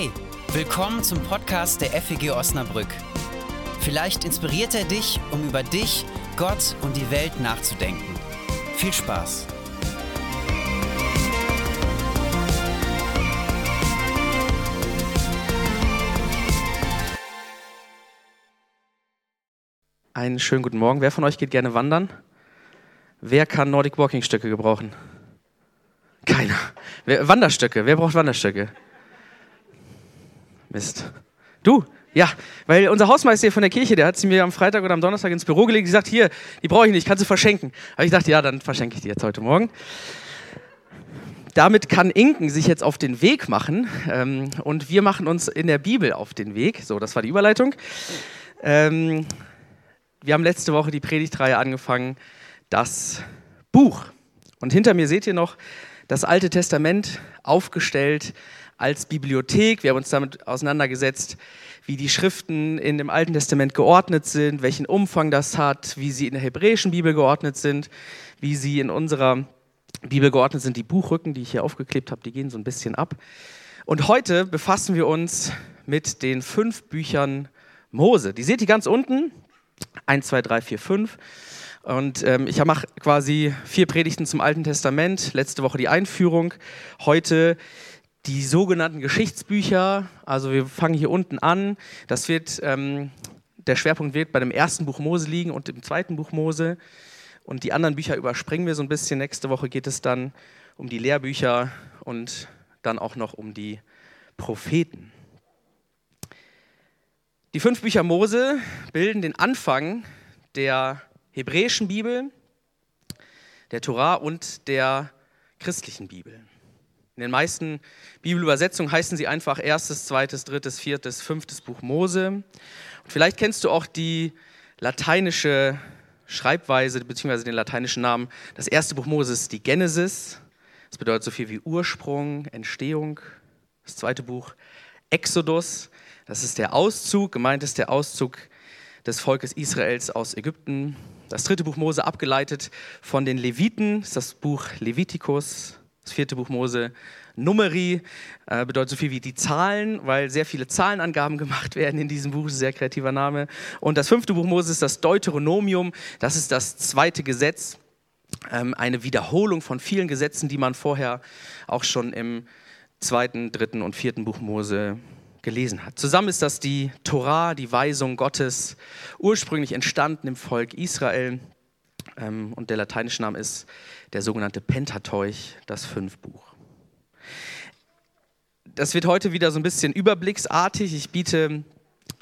Hey, willkommen zum Podcast der FEG Osnabrück. Vielleicht inspiriert er dich, um über dich, Gott und die Welt nachzudenken. Viel Spaß! Einen schönen guten Morgen. Wer von euch geht gerne wandern? Wer kann Nordic Walking Stöcke gebrauchen? Keiner. Wer, Wanderstöcke. Wer braucht Wanderstöcke? Mist. Du? Ja, weil unser Hausmeister hier von der Kirche, der hat sie mir am Freitag oder am Donnerstag ins Büro gelegt, die sagt, hier, die brauche ich nicht, kannst du verschenken. Aber ich dachte, ja, dann verschenke ich die jetzt heute Morgen. Damit kann Inken sich jetzt auf den Weg machen ähm, und wir machen uns in der Bibel auf den Weg. So, das war die Überleitung. Ähm, wir haben letzte Woche die Predigtreihe angefangen, das Buch. Und hinter mir seht ihr noch das Alte Testament aufgestellt als Bibliothek. Wir haben uns damit auseinandergesetzt, wie die Schriften in dem Alten Testament geordnet sind, welchen Umfang das hat, wie sie in der hebräischen Bibel geordnet sind, wie sie in unserer Bibel geordnet sind. Die Buchrücken, die ich hier aufgeklebt habe, die gehen so ein bisschen ab. Und heute befassen wir uns mit den fünf Büchern Mose. Die seht ihr ganz unten. 1, 2, 3, 4, 5. Und ähm, ich mache quasi vier Predigten zum Alten Testament. Letzte Woche die Einführung. Heute die sogenannten Geschichtsbücher. Also wir fangen hier unten an. Das wird, ähm, der Schwerpunkt wird bei dem ersten Buch Mose liegen und dem zweiten Buch Mose. Und die anderen Bücher überspringen wir so ein bisschen. Nächste Woche geht es dann um die Lehrbücher und dann auch noch um die Propheten. Die fünf Bücher Mose bilden den Anfang der hebräischen Bibel, der Torah und der christlichen Bibel. In den meisten Bibelübersetzungen heißen sie einfach erstes, zweites, drittes, viertes, fünftes Buch Mose. Und vielleicht kennst du auch die lateinische Schreibweise bzw. den lateinischen Namen. Das erste Buch Mose ist die Genesis. Das bedeutet so viel wie Ursprung, Entstehung. Das zweite Buch Exodus. Das ist der Auszug. Gemeint ist der Auszug des Volkes Israels aus Ägypten. Das dritte Buch Mose abgeleitet von den Leviten, ist das Buch Levitikus. Das vierte Buch Mose, Numeri, äh, bedeutet so viel wie die Zahlen, weil sehr viele Zahlenangaben gemacht werden in diesem Buch, sehr kreativer Name. Und das fünfte Buch Mose ist das Deuteronomium, das ist das zweite Gesetz, ähm, eine Wiederholung von vielen Gesetzen, die man vorher auch schon im zweiten, dritten und vierten Buch Mose gelesen hat. Zusammen ist das die Torah, die Weisung Gottes, ursprünglich entstanden im Volk Israel. Ähm, und der lateinische Name ist der sogenannte Pentateuch, das Fünfbuch. Das wird heute wieder so ein bisschen überblicksartig. Ich biete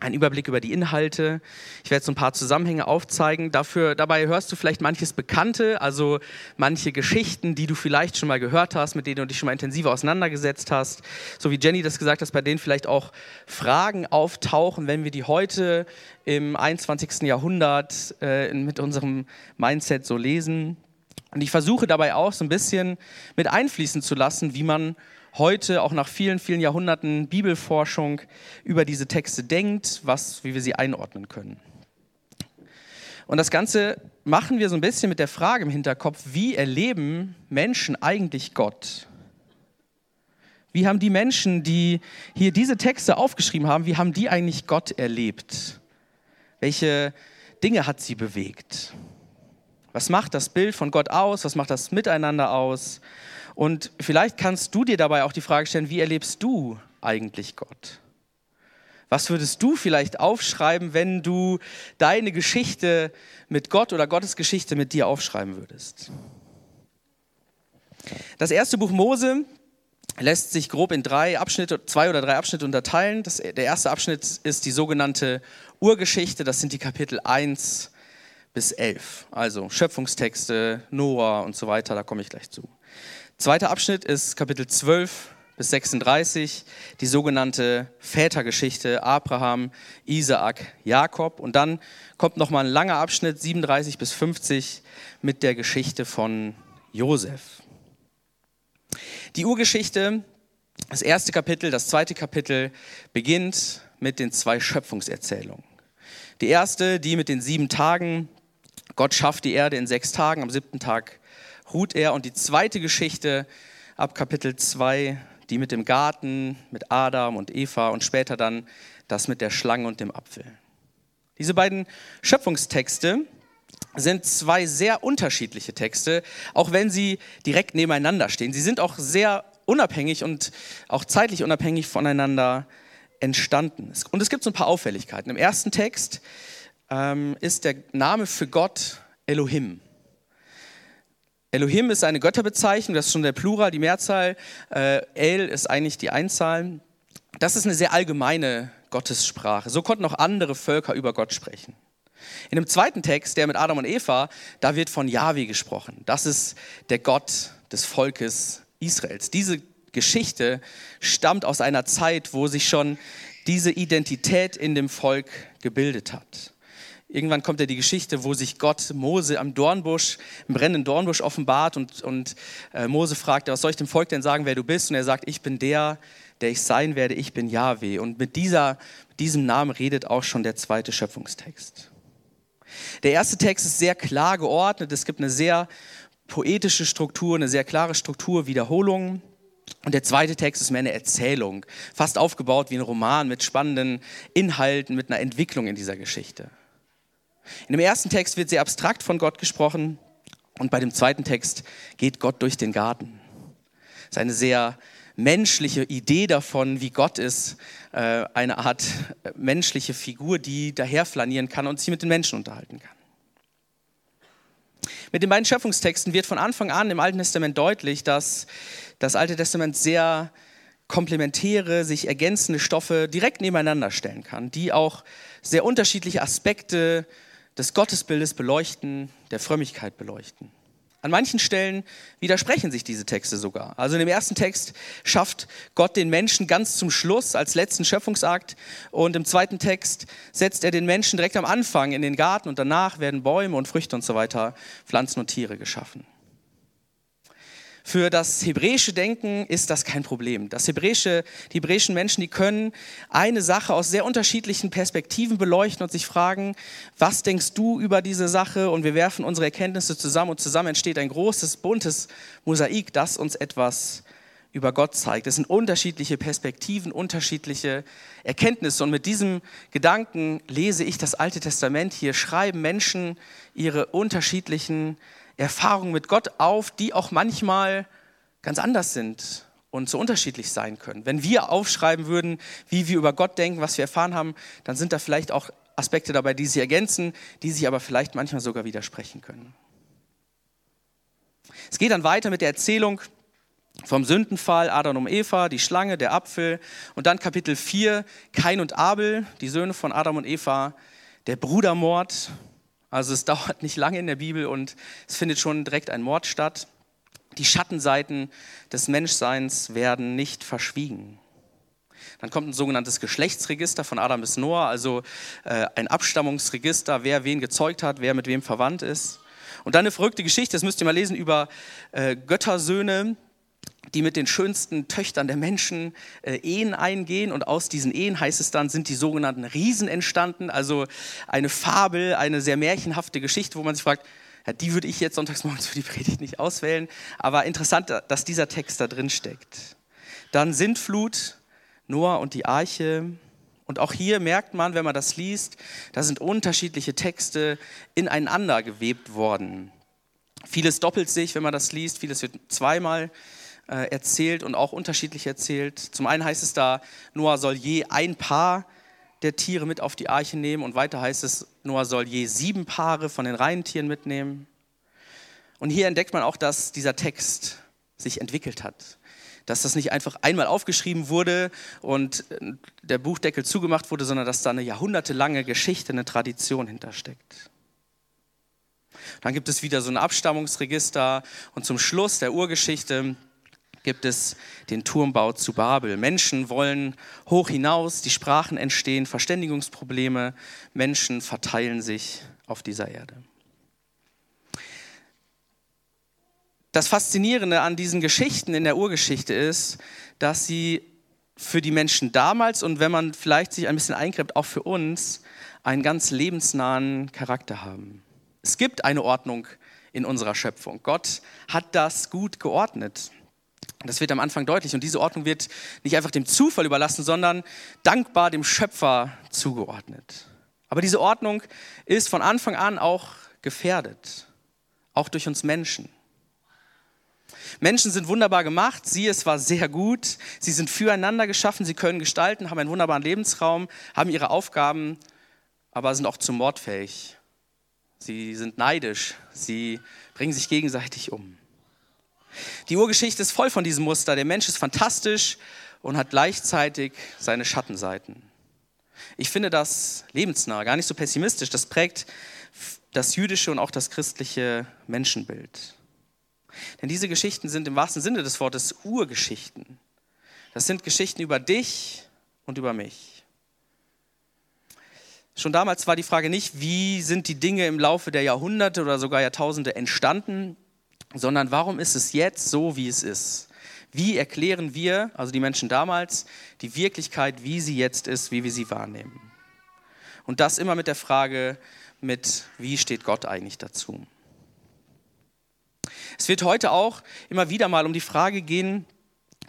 einen Überblick über die Inhalte. Ich werde so ein paar Zusammenhänge aufzeigen. Dafür, dabei hörst du vielleicht manches Bekannte, also manche Geschichten, die du vielleicht schon mal gehört hast, mit denen du dich schon mal intensiver auseinandergesetzt hast. So wie Jenny das gesagt hat, bei denen vielleicht auch Fragen auftauchen, wenn wir die heute im 21. Jahrhundert äh, mit unserem Mindset so lesen. Und ich versuche dabei auch so ein bisschen mit einfließen zu lassen, wie man heute auch nach vielen, vielen Jahrhunderten Bibelforschung über diese Texte denkt, was, wie wir sie einordnen können. Und das Ganze machen wir so ein bisschen mit der Frage im Hinterkopf, wie erleben Menschen eigentlich Gott? Wie haben die Menschen, die hier diese Texte aufgeschrieben haben, wie haben die eigentlich Gott erlebt? Welche Dinge hat sie bewegt? Was macht das Bild von Gott aus? Was macht das Miteinander aus? Und vielleicht kannst du dir dabei auch die Frage stellen, wie erlebst du eigentlich Gott? Was würdest du vielleicht aufschreiben, wenn du deine Geschichte mit Gott oder Gottes Geschichte mit dir aufschreiben würdest? Das erste Buch Mose lässt sich grob in drei Abschnitte, zwei oder drei Abschnitte unterteilen. Das, der erste Abschnitt ist die sogenannte Urgeschichte, das sind die Kapitel 1 bis 11. Also Schöpfungstexte, Noah und so weiter, da komme ich gleich zu. Zweiter Abschnitt ist Kapitel 12 bis 36, die sogenannte Vätergeschichte Abraham, Isaak, Jakob. Und dann kommt nochmal ein langer Abschnitt, 37 bis 50, mit der Geschichte von Josef. Die Urgeschichte, das erste Kapitel, das zweite Kapitel beginnt mit den zwei Schöpfungserzählungen. Die erste, die mit den sieben Tagen. Gott schafft die Erde in sechs Tagen, am siebten Tag ruht er. Und die zweite Geschichte ab Kapitel 2, die mit dem Garten, mit Adam und Eva und später dann das mit der Schlange und dem Apfel. Diese beiden Schöpfungstexte sind zwei sehr unterschiedliche Texte, auch wenn sie direkt nebeneinander stehen. Sie sind auch sehr unabhängig und auch zeitlich unabhängig voneinander entstanden. Und es gibt so ein paar Auffälligkeiten. Im ersten Text ähm, ist der Name für Gott Elohim. Elohim ist eine Götterbezeichnung, das ist schon der Plural, die Mehrzahl. Äh, El ist eigentlich die Einzahl. Das ist eine sehr allgemeine Gottessprache. So konnten auch andere Völker über Gott sprechen. In dem zweiten Text, der mit Adam und Eva, da wird von Yahweh gesprochen. Das ist der Gott des Volkes Israels. Diese Geschichte stammt aus einer Zeit, wo sich schon diese Identität in dem Volk gebildet hat. Irgendwann kommt ja die Geschichte, wo sich Gott Mose am Dornbusch, im brennenden Dornbusch offenbart und, und äh, Mose fragt, was soll ich dem Volk denn sagen, wer du bist? Und er sagt, ich bin der, der ich sein werde, ich bin Yahweh. Und mit, dieser, mit diesem Namen redet auch schon der zweite Schöpfungstext. Der erste Text ist sehr klar geordnet, es gibt eine sehr poetische Struktur, eine sehr klare Struktur, Wiederholungen. Und der zweite Text ist mehr eine Erzählung, fast aufgebaut wie ein Roman mit spannenden Inhalten, mit einer Entwicklung in dieser Geschichte. In dem ersten Text wird sehr abstrakt von Gott gesprochen und bei dem zweiten Text geht Gott durch den Garten. Das ist eine sehr menschliche Idee davon, wie Gott ist, äh, eine Art menschliche Figur, die daherflanieren kann und sich mit den Menschen unterhalten kann. Mit den beiden Schöpfungstexten wird von Anfang an im Alten Testament deutlich, dass das Alte Testament sehr komplementäre, sich ergänzende Stoffe direkt nebeneinander stellen kann, die auch sehr unterschiedliche Aspekte des Gottesbildes beleuchten, der Frömmigkeit beleuchten. An manchen Stellen widersprechen sich diese Texte sogar. Also in dem ersten Text schafft Gott den Menschen ganz zum Schluss als letzten Schöpfungsakt und im zweiten Text setzt er den Menschen direkt am Anfang in den Garten und danach werden Bäume und Früchte und so weiter, Pflanzen und Tiere geschaffen. Für das hebräische Denken ist das kein Problem. Das hebräische, die hebräischen Menschen, die können eine Sache aus sehr unterschiedlichen Perspektiven beleuchten und sich fragen, was denkst du über diese Sache? Und wir werfen unsere Erkenntnisse zusammen und zusammen entsteht ein großes, buntes Mosaik, das uns etwas über Gott zeigt. Es sind unterschiedliche Perspektiven, unterschiedliche Erkenntnisse. Und mit diesem Gedanken lese ich das Alte Testament. Hier schreiben Menschen ihre unterschiedlichen Erfahrungen mit Gott auf, die auch manchmal ganz anders sind und so unterschiedlich sein können. Wenn wir aufschreiben würden, wie wir über Gott denken, was wir erfahren haben, dann sind da vielleicht auch Aspekte dabei, die sich ergänzen, die sich aber vielleicht manchmal sogar widersprechen können. Es geht dann weiter mit der Erzählung vom Sündenfall, Adam und Eva, die Schlange, der Apfel und dann Kapitel 4, Kain und Abel, die Söhne von Adam und Eva, der Brudermord, also es dauert nicht lange in der Bibel und es findet schon direkt ein Mord statt. Die Schattenseiten des Menschseins werden nicht verschwiegen. Dann kommt ein sogenanntes Geschlechtsregister von Adam bis Noah, also äh, ein Abstammungsregister, wer wen gezeugt hat, wer mit wem verwandt ist. Und dann eine verrückte Geschichte, das müsst ihr mal lesen, über äh, Göttersöhne, die mit den schönsten Töchtern der Menschen äh, Ehen eingehen. Und aus diesen Ehen, heißt es dann, sind die sogenannten Riesen entstanden. Also eine Fabel, eine sehr märchenhafte Geschichte, wo man sich fragt, ja, die würde ich jetzt sonntags morgens für die Predigt nicht auswählen. Aber interessant, dass dieser Text da drin steckt. Dann Sintflut, Noah und die Arche. Und auch hier merkt man, wenn man das liest, da sind unterschiedliche Texte ineinander gewebt worden. Vieles doppelt sich, wenn man das liest, vieles wird zweimal äh, erzählt und auch unterschiedlich erzählt. Zum einen heißt es da, Noah soll je ein Paar der Tiere mit auf die Arche nehmen und weiter heißt es, Noah soll je sieben Paare von den reinen Tieren mitnehmen. Und hier entdeckt man auch, dass dieser Text sich entwickelt hat. Dass das nicht einfach einmal aufgeschrieben wurde und der Buchdeckel zugemacht wurde, sondern dass da eine jahrhundertelange Geschichte, eine Tradition hintersteckt. Dann gibt es wieder so ein Abstammungsregister und zum Schluss der Urgeschichte gibt es den Turmbau zu Babel. Menschen wollen hoch hinaus, die Sprachen entstehen, Verständigungsprobleme, Menschen verteilen sich auf dieser Erde. Das Faszinierende an diesen Geschichten in der Urgeschichte ist, dass sie für die Menschen damals und wenn man vielleicht sich ein bisschen eingräbt, auch für uns einen ganz lebensnahen Charakter haben. Es gibt eine Ordnung in unserer Schöpfung. Gott hat das gut geordnet. Das wird am Anfang deutlich. Und diese Ordnung wird nicht einfach dem Zufall überlassen, sondern dankbar dem Schöpfer zugeordnet. Aber diese Ordnung ist von Anfang an auch gefährdet, auch durch uns Menschen. Menschen sind wunderbar gemacht, sie, es war sehr gut, sie sind füreinander geschaffen, sie können gestalten, haben einen wunderbaren Lebensraum, haben ihre Aufgaben, aber sind auch zum Mord fähig. Sie sind neidisch, sie bringen sich gegenseitig um. Die Urgeschichte ist voll von diesem Muster. Der Mensch ist fantastisch und hat gleichzeitig seine Schattenseiten. Ich finde das lebensnah, gar nicht so pessimistisch. Das prägt das jüdische und auch das christliche Menschenbild. Denn diese Geschichten sind im wahrsten Sinne des Wortes Urgeschichten. Das sind Geschichten über dich und über mich. Schon damals war die Frage nicht, wie sind die Dinge im Laufe der Jahrhunderte oder sogar Jahrtausende entstanden, sondern warum ist es jetzt so, wie es ist? Wie erklären wir, also die Menschen damals, die Wirklichkeit, wie sie jetzt ist, wie wir sie wahrnehmen? Und das immer mit der Frage, mit wie steht Gott eigentlich dazu? Es wird heute auch immer wieder mal um die Frage gehen,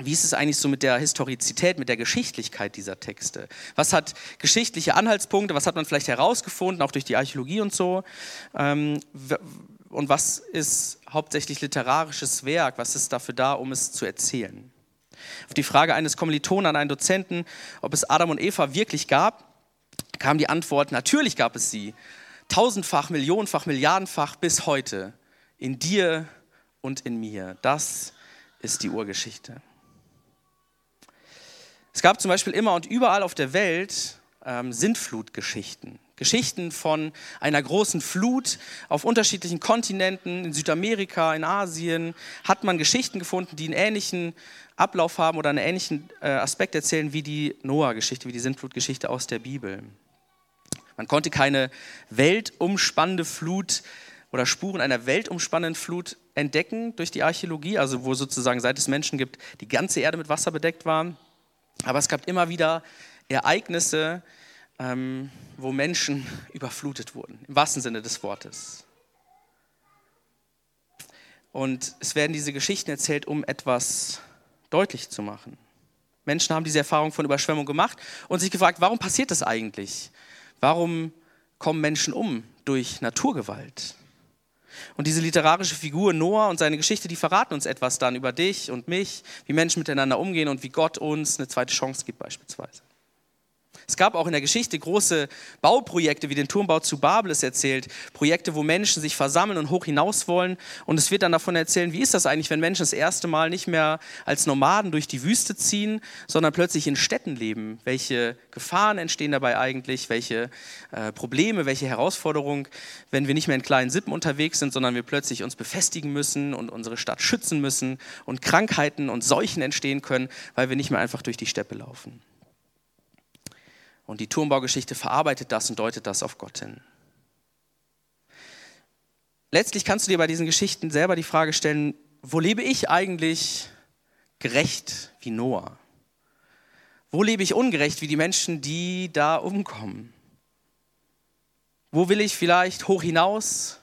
wie ist es eigentlich so mit der Historizität, mit der Geschichtlichkeit dieser Texte? Was hat geschichtliche Anhaltspunkte? Was hat man vielleicht herausgefunden, auch durch die Archäologie und so? Ähm, und was ist hauptsächlich literarisches Werk? Was ist dafür da, um es zu erzählen? Auf die Frage eines Kommilitonen an einen Dozenten, ob es Adam und Eva wirklich gab, kam die Antwort, natürlich gab es sie. Tausendfach, millionenfach, milliardenfach bis heute. In dir und in mir. Das ist die Urgeschichte. Es gab zum Beispiel immer und überall auf der Welt ähm, Sintflutgeschichten. Geschichten von einer großen Flut auf unterschiedlichen Kontinenten, in Südamerika, in Asien, hat man Geschichten gefunden, die einen ähnlichen Ablauf haben oder einen ähnlichen äh, Aspekt erzählen wie die Noah-Geschichte, wie die Sintflutgeschichte aus der Bibel. Man konnte keine weltumspannende Flut oder Spuren einer weltumspannenden Flut entdecken durch die Archäologie, also wo sozusagen seit es Menschen gibt, die ganze Erde mit Wasser bedeckt war. Aber es gab immer wieder Ereignisse, ähm, wo Menschen überflutet wurden, im wahrsten Sinne des Wortes. Und es werden diese Geschichten erzählt, um etwas deutlich zu machen. Menschen haben diese Erfahrung von Überschwemmung gemacht und sich gefragt, warum passiert das eigentlich? Warum kommen Menschen um durch Naturgewalt? Und diese literarische Figur Noah und seine Geschichte, die verraten uns etwas dann über dich und mich, wie Menschen miteinander umgehen und wie Gott uns eine zweite Chance gibt beispielsweise. Es gab auch in der Geschichte große Bauprojekte, wie den Turmbau zu Babel ist erzählt. Projekte, wo Menschen sich versammeln und hoch hinaus wollen. Und es wird dann davon erzählen, wie ist das eigentlich, wenn Menschen das erste Mal nicht mehr als Nomaden durch die Wüste ziehen, sondern plötzlich in Städten leben. Welche Gefahren entstehen dabei eigentlich? Welche äh, Probleme, welche Herausforderungen, wenn wir nicht mehr in kleinen Sippen unterwegs sind, sondern wir plötzlich uns befestigen müssen und unsere Stadt schützen müssen und Krankheiten und Seuchen entstehen können, weil wir nicht mehr einfach durch die Steppe laufen. Und die Turmbaugeschichte verarbeitet das und deutet das auf Gott hin. Letztlich kannst du dir bei diesen Geschichten selber die Frage stellen, wo lebe ich eigentlich gerecht wie Noah? Wo lebe ich ungerecht wie die Menschen, die da umkommen? Wo will ich vielleicht hoch hinaus,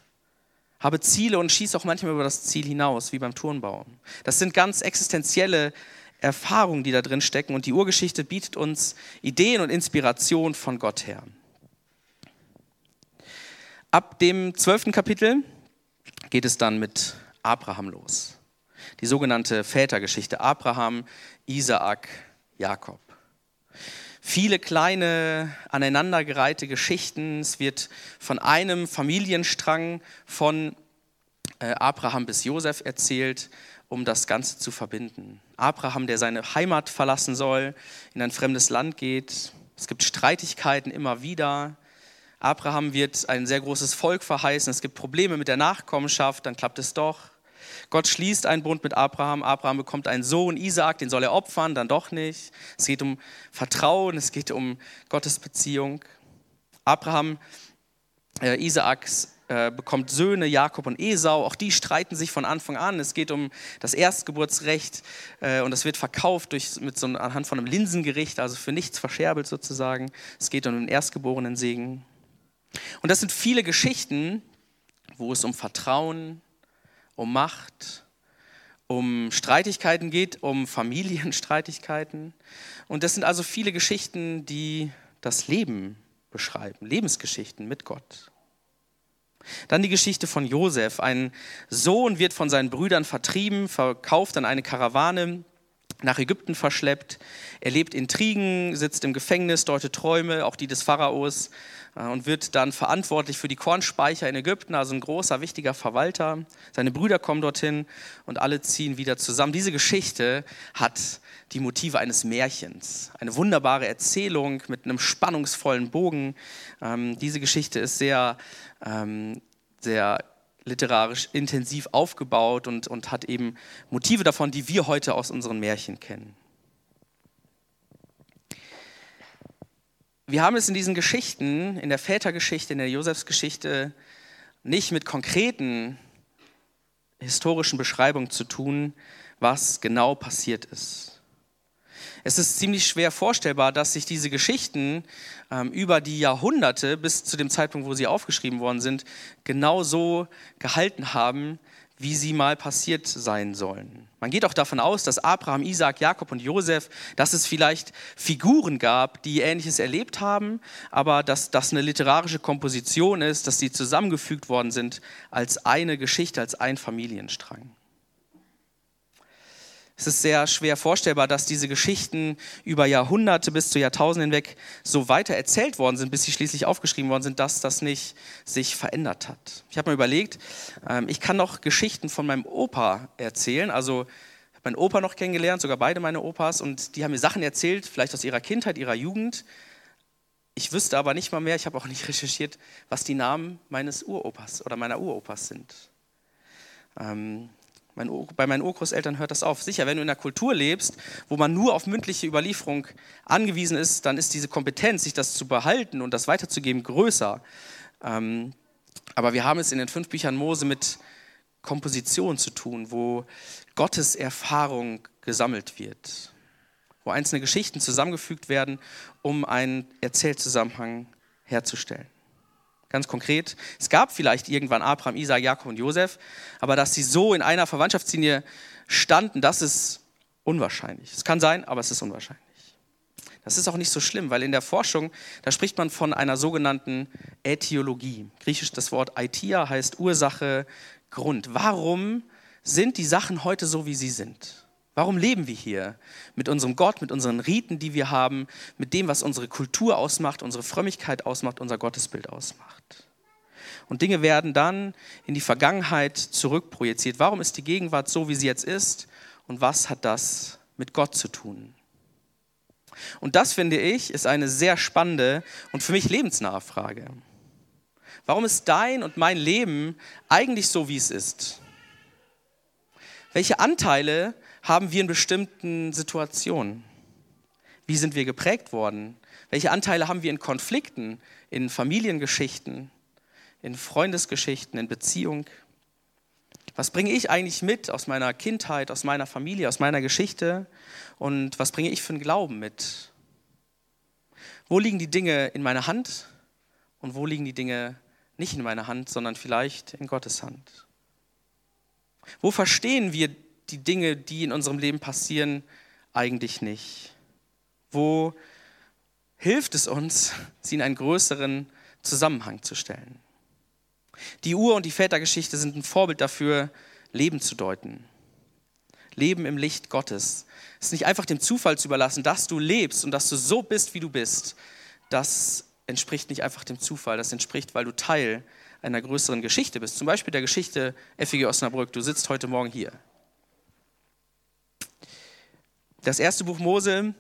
habe Ziele und schieße auch manchmal über das Ziel hinaus, wie beim Turnbau? Das sind ganz existenzielle Erfahrungen, die da drin stecken. Und die Urgeschichte bietet uns Ideen und Inspiration von Gott her. Ab dem zwölften Kapitel geht es dann mit Abraham los. Die sogenannte Vätergeschichte Abraham, Isaak, Jakob. Viele kleine, aneinandergereihte Geschichten. Es wird von einem Familienstrang von Abraham bis Josef erzählt um das Ganze zu verbinden. Abraham, der seine Heimat verlassen soll, in ein fremdes Land geht. Es gibt Streitigkeiten immer wieder. Abraham wird ein sehr großes Volk verheißen. Es gibt Probleme mit der Nachkommenschaft, dann klappt es doch. Gott schließt einen Bund mit Abraham. Abraham bekommt einen Sohn, Isaak, den soll er opfern, dann doch nicht. Es geht um Vertrauen, es geht um Gottes Beziehung. Abraham, äh, Isaaks äh, bekommt Söhne, Jakob und Esau. Auch die streiten sich von Anfang an. Es geht um das Erstgeburtsrecht äh, und das wird verkauft durch, mit so, anhand von einem Linsengericht, also für nichts verscherbelt sozusagen. Es geht um den erstgeborenen Segen. Und das sind viele Geschichten, wo es um Vertrauen, um Macht, um Streitigkeiten geht, um Familienstreitigkeiten. Und das sind also viele Geschichten, die das Leben beschreiben, Lebensgeschichten mit Gott. Dann die Geschichte von Josef. Ein Sohn wird von seinen Brüdern vertrieben, verkauft an eine Karawane, nach Ägypten verschleppt. Er lebt Intrigen, sitzt im Gefängnis, deutet Träume, auch die des Pharaos, äh, und wird dann verantwortlich für die Kornspeicher in Ägypten, also ein großer, wichtiger Verwalter. Seine Brüder kommen dorthin und alle ziehen wieder zusammen. Diese Geschichte hat die Motive eines Märchens, eine wunderbare Erzählung mit einem spannungsvollen Bogen. Ähm, diese Geschichte ist sehr, ähm, sehr literarisch intensiv aufgebaut und, und hat eben Motive davon, die wir heute aus unseren Märchen kennen. Wir haben es in diesen Geschichten, in der Vätergeschichte, in der Josefsgeschichte, nicht mit konkreten historischen Beschreibungen zu tun, was genau passiert ist. Es ist ziemlich schwer vorstellbar, dass sich diese Geschichten ähm, über die Jahrhunderte bis zu dem Zeitpunkt, wo sie aufgeschrieben worden sind, genauso gehalten haben, wie sie mal passiert sein sollen. Man geht auch davon aus, dass Abraham, Isaac, Jakob und Josef, dass es vielleicht Figuren gab, die Ähnliches erlebt haben, aber dass das eine literarische Komposition ist, dass sie zusammengefügt worden sind als eine Geschichte, als ein Familienstrang. Es ist sehr schwer vorstellbar, dass diese Geschichten über Jahrhunderte bis zu Jahrtausenden hinweg so weiter erzählt worden sind, bis sie schließlich aufgeschrieben worden sind, dass das nicht sich verändert hat. Ich habe mir überlegt, ähm, ich kann noch Geschichten von meinem Opa erzählen. Also meinen Opa noch kennengelernt, sogar beide meine Opas, und die haben mir Sachen erzählt, vielleicht aus ihrer Kindheit, ihrer Jugend. Ich wüsste aber nicht mal mehr, ich habe auch nicht recherchiert, was die Namen meines Uropas oder meiner Uropas sind. Ähm, mein, bei meinen Urgroßeltern hört das auf. Sicher, wenn du in einer Kultur lebst, wo man nur auf mündliche Überlieferung angewiesen ist, dann ist diese Kompetenz, sich das zu behalten und das weiterzugeben, größer. Ähm, aber wir haben es in den fünf Büchern Mose mit Komposition zu tun, wo Gottes Erfahrung gesammelt wird, wo einzelne Geschichten zusammengefügt werden, um einen Erzählzusammenhang herzustellen. Ganz konkret, es gab vielleicht irgendwann Abraham, Isaac, Jakob und Josef, aber dass sie so in einer Verwandtschaftslinie standen, das ist unwahrscheinlich. Es kann sein, aber es ist unwahrscheinlich. Das ist auch nicht so schlimm, weil in der Forschung, da spricht man von einer sogenannten Äthiologie. Griechisch das Wort Aitia heißt Ursache, Grund. Warum sind die Sachen heute so, wie sie sind? Warum leben wir hier? Mit unserem Gott, mit unseren Riten, die wir haben, mit dem, was unsere Kultur ausmacht, unsere Frömmigkeit ausmacht, unser Gottesbild ausmacht. Und Dinge werden dann in die Vergangenheit zurückprojiziert. Warum ist die Gegenwart so, wie sie jetzt ist? Und was hat das mit Gott zu tun? Und das, finde ich, ist eine sehr spannende und für mich lebensnahe Frage. Warum ist dein und mein Leben eigentlich so, wie es ist? Welche Anteile haben wir in bestimmten Situationen? Wie sind wir geprägt worden? Welche Anteile haben wir in Konflikten, in Familiengeschichten, in Freundesgeschichten, in Beziehung? Was bringe ich eigentlich mit aus meiner Kindheit, aus meiner Familie, aus meiner Geschichte? Und was bringe ich für einen Glauben mit? Wo liegen die Dinge in meiner Hand und wo liegen die Dinge nicht in meiner Hand, sondern vielleicht in Gottes Hand? Wo verstehen wir die Dinge, die in unserem Leben passieren, eigentlich nicht? Wo hilft es uns, sie in einen größeren Zusammenhang zu stellen? Die Ur- und die Vätergeschichte sind ein Vorbild dafür, Leben zu deuten. Leben im Licht Gottes. Es ist nicht einfach dem Zufall zu überlassen, dass du lebst und dass du so bist, wie du bist. Das entspricht nicht einfach dem Zufall, das entspricht, weil du Teil einer größeren Geschichte bist. Zum Beispiel der Geschichte FEG Osnabrück. Du sitzt heute Morgen hier. Das erste Buch Mose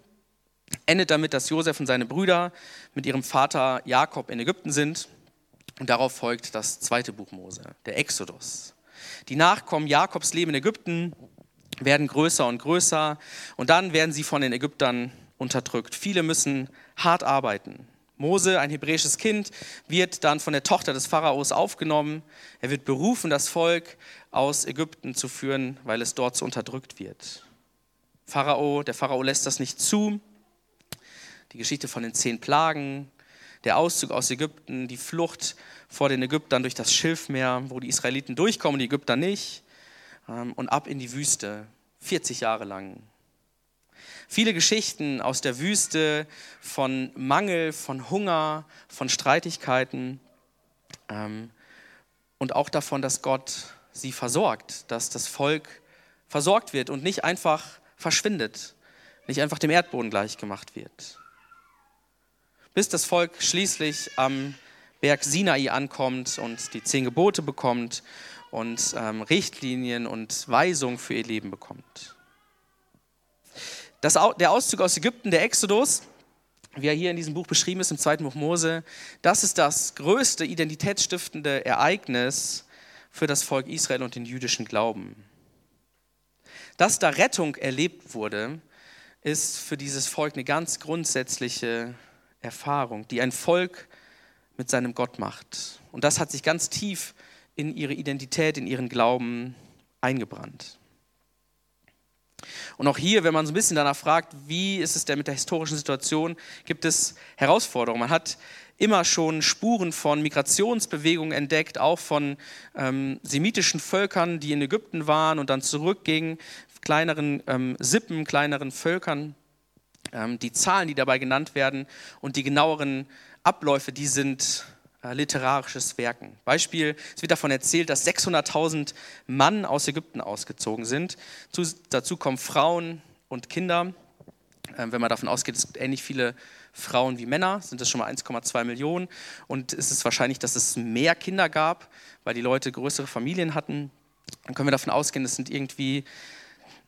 endet damit, dass Josef und seine Brüder mit ihrem Vater Jakob in Ägypten sind. Und darauf folgt das zweite Buch Mose, der Exodus. Die Nachkommen Jakobs leben in Ägypten, werden größer und größer und dann werden sie von den Ägyptern unterdrückt. Viele müssen hart arbeiten. Mose, ein hebräisches Kind, wird dann von der Tochter des Pharaos aufgenommen. Er wird berufen, das Volk aus Ägypten zu führen, weil es dort so unterdrückt wird. Pharao, der Pharao lässt das nicht zu. Die Geschichte von den zehn Plagen, der Auszug aus Ägypten, die Flucht vor den Ägyptern durch das Schilfmeer, wo die Israeliten durchkommen, die Ägypter nicht. ähm, und ab in die Wüste, 40 Jahre lang. Viele Geschichten aus der Wüste von Mangel, von Hunger, von Streitigkeiten ähm, und auch davon, dass Gott sie versorgt, dass das Volk versorgt wird und nicht einfach verschwindet, nicht einfach dem Erdboden gleichgemacht wird. Bis das Volk schließlich am Berg Sinai ankommt und die zehn Gebote bekommt und ähm, Richtlinien und Weisungen für ihr Leben bekommt. Das, der Auszug aus Ägypten, der Exodus, wie er hier in diesem Buch beschrieben ist, im zweiten Buch Mose, das ist das größte identitätsstiftende Ereignis für das Volk Israel und den jüdischen Glauben. Dass da Rettung erlebt wurde, ist für dieses Volk eine ganz grundsätzliche Erfahrung, die ein Volk mit seinem Gott macht. Und das hat sich ganz tief in ihre Identität, in ihren Glauben eingebrannt. Und auch hier, wenn man so ein bisschen danach fragt, wie ist es denn mit der historischen Situation, gibt es Herausforderungen. Man hat immer schon Spuren von Migrationsbewegungen entdeckt, auch von ähm, semitischen Völkern, die in Ägypten waren und dann zurückgingen, kleineren ähm, Sippen, kleineren Völkern. Ähm, die Zahlen, die dabei genannt werden und die genaueren Abläufe, die sind äh, literarisches Werken. Beispiel, es wird davon erzählt, dass 600.000 Mann aus Ägypten ausgezogen sind. Zu, dazu kommen Frauen und Kinder. Ähm, wenn man davon ausgeht, es gibt ähnlich viele Frauen wie Männer, sind es schon mal 1,2 Millionen. Und es ist wahrscheinlich, dass es mehr Kinder gab, weil die Leute größere Familien hatten. Dann können wir davon ausgehen, es sind irgendwie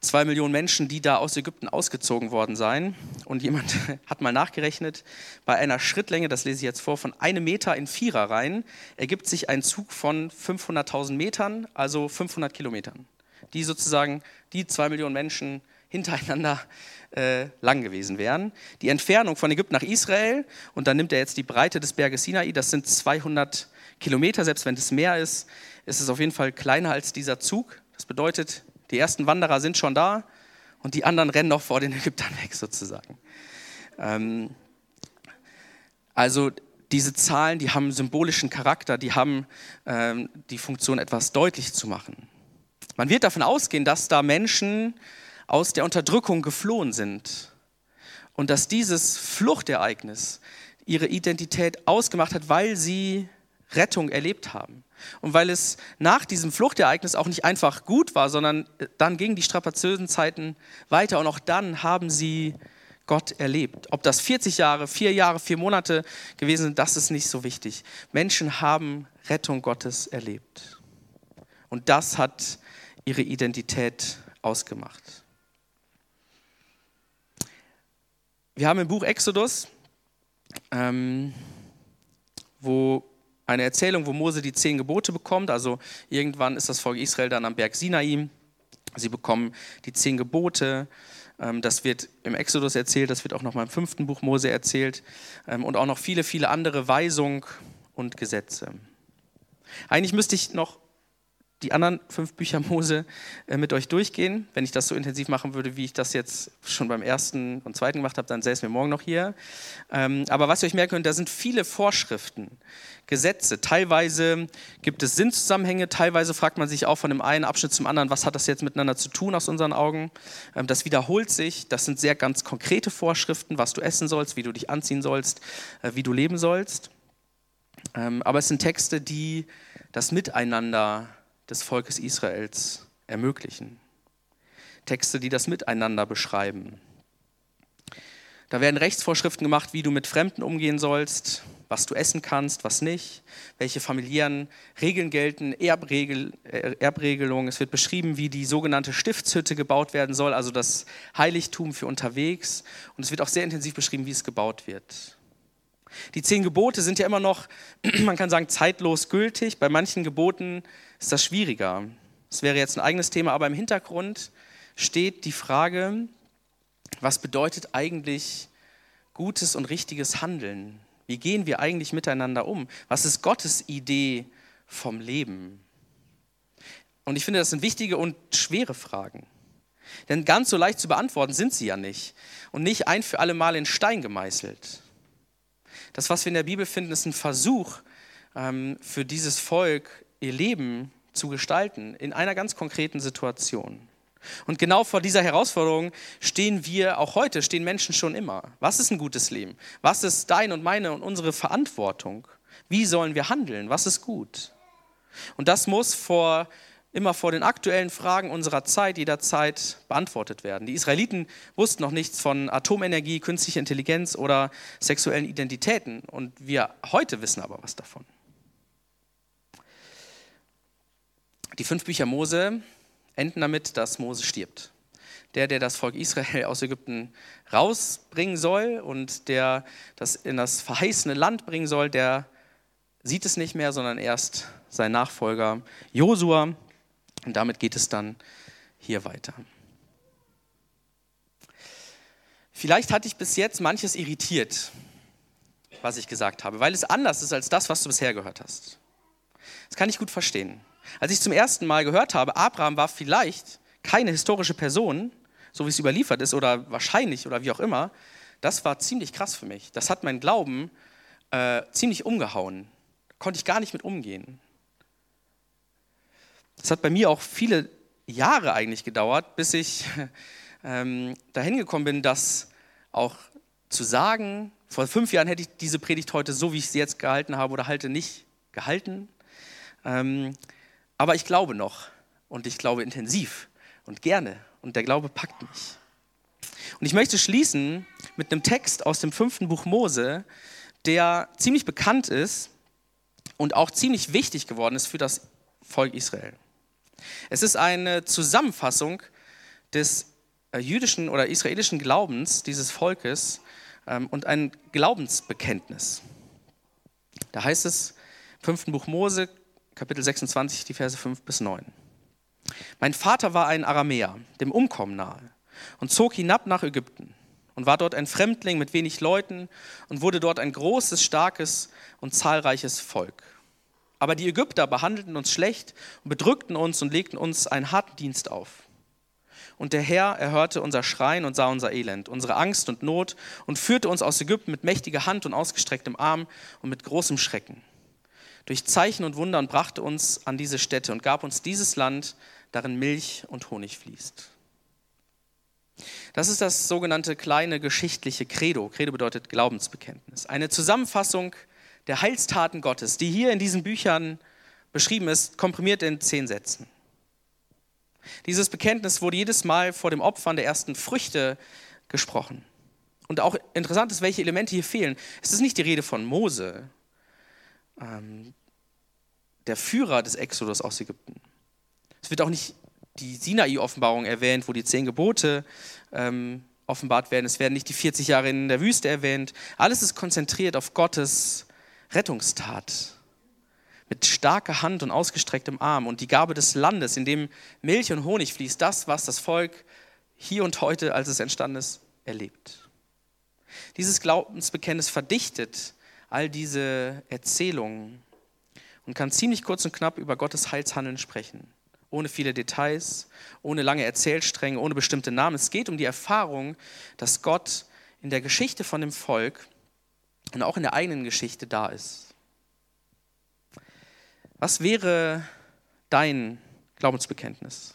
zwei Millionen Menschen, die da aus Ägypten ausgezogen worden seien. Und jemand hat mal nachgerechnet, bei einer Schrittlänge, das lese ich jetzt vor, von einem Meter in Vierer rein, ergibt sich ein Zug von 500.000 Metern, also 500 Kilometern, die sozusagen die zwei Millionen Menschen hintereinander äh, lang gewesen wären. Die Entfernung von Ägypten nach Israel, und dann nimmt er jetzt die Breite des Berges Sinai, das sind 200 Kilometer, selbst wenn es mehr ist, ist es auf jeden Fall kleiner als dieser Zug. Das bedeutet, die ersten Wanderer sind schon da und die anderen rennen noch vor den Ägyptern weg sozusagen. Ähm, also diese Zahlen, die haben symbolischen Charakter, die haben ähm, die Funktion, etwas deutlich zu machen. Man wird davon ausgehen, dass da Menschen aus der Unterdrückung geflohen sind und dass dieses Fluchtereignis ihre Identität ausgemacht hat, weil sie Rettung erlebt haben. Und weil es nach diesem Fluchtereignis auch nicht einfach gut war, sondern dann gingen die strapazösen Zeiten weiter und auch dann haben sie Gott erlebt. Ob das 40 Jahre, vier Jahre, vier Monate gewesen sind, das ist nicht so wichtig. Menschen haben Rettung Gottes erlebt. Und das hat ihre Identität ausgemacht. Wir haben im Buch Exodus, ähm, wo eine Erzählung, wo Mose die zehn Gebote bekommt. Also irgendwann ist das Volk Israel dann am Berg Sinai. Sie bekommen die zehn Gebote. Ähm, das wird im Exodus erzählt, das wird auch noch mal im fünften Buch Mose erzählt ähm, und auch noch viele, viele andere Weisungen und Gesetze. Eigentlich müsste ich noch die anderen fünf Bücher Mose äh, mit euch durchgehen. Wenn ich das so intensiv machen würde, wie ich das jetzt schon beim ersten und zweiten gemacht habe, dann säßen wir morgen noch hier. Ähm, aber was ihr euch merken könnt, da sind viele Vorschriften, Gesetze. Teilweise gibt es Sinnzusammenhänge, teilweise fragt man sich auch von dem einen Abschnitt zum anderen, was hat das jetzt miteinander zu tun aus unseren Augen. Ähm, das wiederholt sich, das sind sehr ganz konkrete Vorschriften, was du essen sollst, wie du dich anziehen sollst, äh, wie du leben sollst. Ähm, aber es sind Texte, die das Miteinander des Volkes Israels ermöglichen. Texte, die das Miteinander beschreiben. Da werden Rechtsvorschriften gemacht, wie du mit Fremden umgehen sollst, was du essen kannst, was nicht, welche familiären Regeln gelten, Erbregel, äh, Erbregelungen. Es wird beschrieben, wie die sogenannte Stiftshütte gebaut werden soll, also das Heiligtum für unterwegs. Und es wird auch sehr intensiv beschrieben, wie es gebaut wird. Die zehn Gebote sind ja immer noch, man kann sagen, zeitlos gültig. Bei manchen Geboten ist das schwieriger. Das wäre jetzt ein eigenes Thema, aber im Hintergrund steht die Frage, was bedeutet eigentlich gutes und richtiges Handeln? Wie gehen wir eigentlich miteinander um? Was ist Gottes Idee vom Leben? Und ich finde, das sind wichtige und schwere Fragen. Denn ganz so leicht zu beantworten sind sie ja nicht. Und nicht ein für alle Mal in Stein gemeißelt. Das, was wir in der Bibel finden, ist ein Versuch ähm, für dieses Volk, ihr Leben zu gestalten in einer ganz konkreten Situation. Und genau vor dieser Herausforderung stehen wir auch heute, stehen Menschen schon immer. Was ist ein gutes Leben? Was ist dein und meine und unsere Verantwortung? Wie sollen wir handeln? Was ist gut? Und das muss vor, immer vor den aktuellen Fragen unserer Zeit jederzeit beantwortet werden. Die Israeliten wussten noch nichts von Atomenergie, künstlicher Intelligenz oder sexuellen Identitäten. Und wir heute wissen aber was davon. Die fünf Bücher Mose enden damit, dass Mose stirbt. Der, der das Volk Israel aus Ägypten rausbringen soll und der das in das verheißene Land bringen soll, der sieht es nicht mehr, sondern erst sein Nachfolger Josua. Und damit geht es dann hier weiter. Vielleicht hat dich bis jetzt manches irritiert, was ich gesagt habe, weil es anders ist als das, was du bisher gehört hast. Das kann ich gut verstehen. Als ich zum ersten Mal gehört habe, Abraham war vielleicht keine historische Person, so wie es überliefert ist oder wahrscheinlich oder wie auch immer, das war ziemlich krass für mich. Das hat mein Glauben äh, ziemlich umgehauen. Konnte ich gar nicht mit umgehen. Das hat bei mir auch viele Jahre eigentlich gedauert, bis ich ähm, dahin gekommen bin, das auch zu sagen. Vor fünf Jahren hätte ich diese Predigt heute, so wie ich sie jetzt gehalten habe oder halte, nicht gehalten. Ähm, aber ich glaube noch und ich glaube intensiv und gerne und der Glaube packt mich. Und ich möchte schließen mit einem Text aus dem fünften Buch Mose, der ziemlich bekannt ist und auch ziemlich wichtig geworden ist für das Volk Israel. Es ist eine Zusammenfassung des äh, jüdischen oder israelischen Glaubens dieses Volkes ähm, und ein Glaubensbekenntnis. Da heißt es im fünften Buch Mose, Kapitel 26, die Verse 5 bis 9. Mein Vater war ein Aramäer, dem Umkommen nahe, und zog hinab nach Ägypten und war dort ein Fremdling mit wenig Leuten und wurde dort ein großes, starkes und zahlreiches Volk. Aber die Ägypter behandelten uns schlecht und bedrückten uns und legten uns einen harten Dienst auf. Und der Herr erhörte unser Schreien und sah unser Elend, unsere Angst und Not und führte uns aus Ägypten mit mächtiger Hand und ausgestrecktem Arm und mit großem Schrecken durch Zeichen und Wunder und brachte uns an diese Stätte und gab uns dieses Land, darin Milch und Honig fließt. Das ist das sogenannte kleine geschichtliche Credo. Credo bedeutet Glaubensbekenntnis. Eine Zusammenfassung der Heilstaten Gottes, die hier in diesen Büchern beschrieben ist, komprimiert in zehn Sätzen. Dieses Bekenntnis wurde jedes Mal vor dem Opfern der ersten Früchte gesprochen. Und auch interessant ist, welche Elemente hier fehlen. Es ist nicht die Rede von Mose, ähm, der Führer des Exodus aus Ägypten. Es wird auch nicht die Sinai-Offenbarung erwähnt, wo die zehn Gebote ähm, offenbart werden. Es werden nicht die 40 Jahre in der Wüste erwähnt. Alles ist konzentriert auf Gottes Rettungstat. Mit starker Hand und ausgestrecktem Arm und die Gabe des Landes, in dem Milch und Honig fließt, das, was das Volk hier und heute, als es entstanden ist, erlebt. Dieses Glaubensbekenntnis verdichtet all diese Erzählungen und kann ziemlich kurz und knapp über Gottes Heilshandeln sprechen. Ohne viele Details, ohne lange Erzählstränge, ohne bestimmte Namen. Es geht um die Erfahrung, dass Gott in der Geschichte von dem Volk und auch in der eigenen Geschichte da ist. Was wäre dein Glaubensbekenntnis?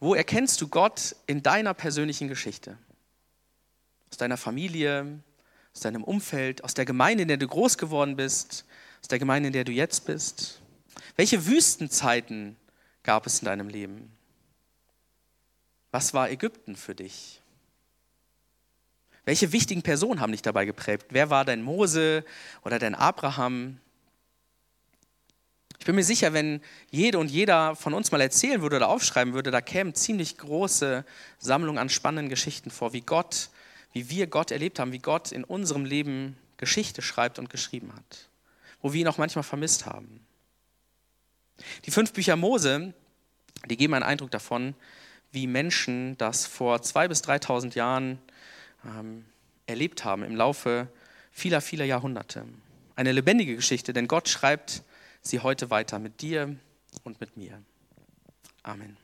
Wo erkennst du Gott in deiner persönlichen Geschichte? Aus deiner Familie, aus deinem Umfeld, aus der Gemeinde, in der du groß geworden bist, aus der Gemeinde, in der du jetzt bist? Welche Wüstenzeiten gab es in deinem Leben? Was war Ägypten für dich? Welche wichtigen Personen haben dich dabei geprägt? Wer war dein Mose oder dein Abraham? Ich bin mir sicher, wenn jede und jeder von uns mal erzählen würde oder aufschreiben würde, da kämen ziemlich große Sammlungen an spannenden Geschichten vor, wie Gott wie wir Gott erlebt haben, wie Gott in unserem Leben Geschichte schreibt und geschrieben hat, wo wir ihn auch manchmal vermisst haben. Die fünf Bücher Mose, die geben einen Eindruck davon, wie Menschen das vor zwei bis 3.000 Jahren ähm, erlebt haben im Laufe vieler, vieler Jahrhunderte. Eine lebendige Geschichte, denn Gott schreibt sie heute weiter mit dir und mit mir. Amen.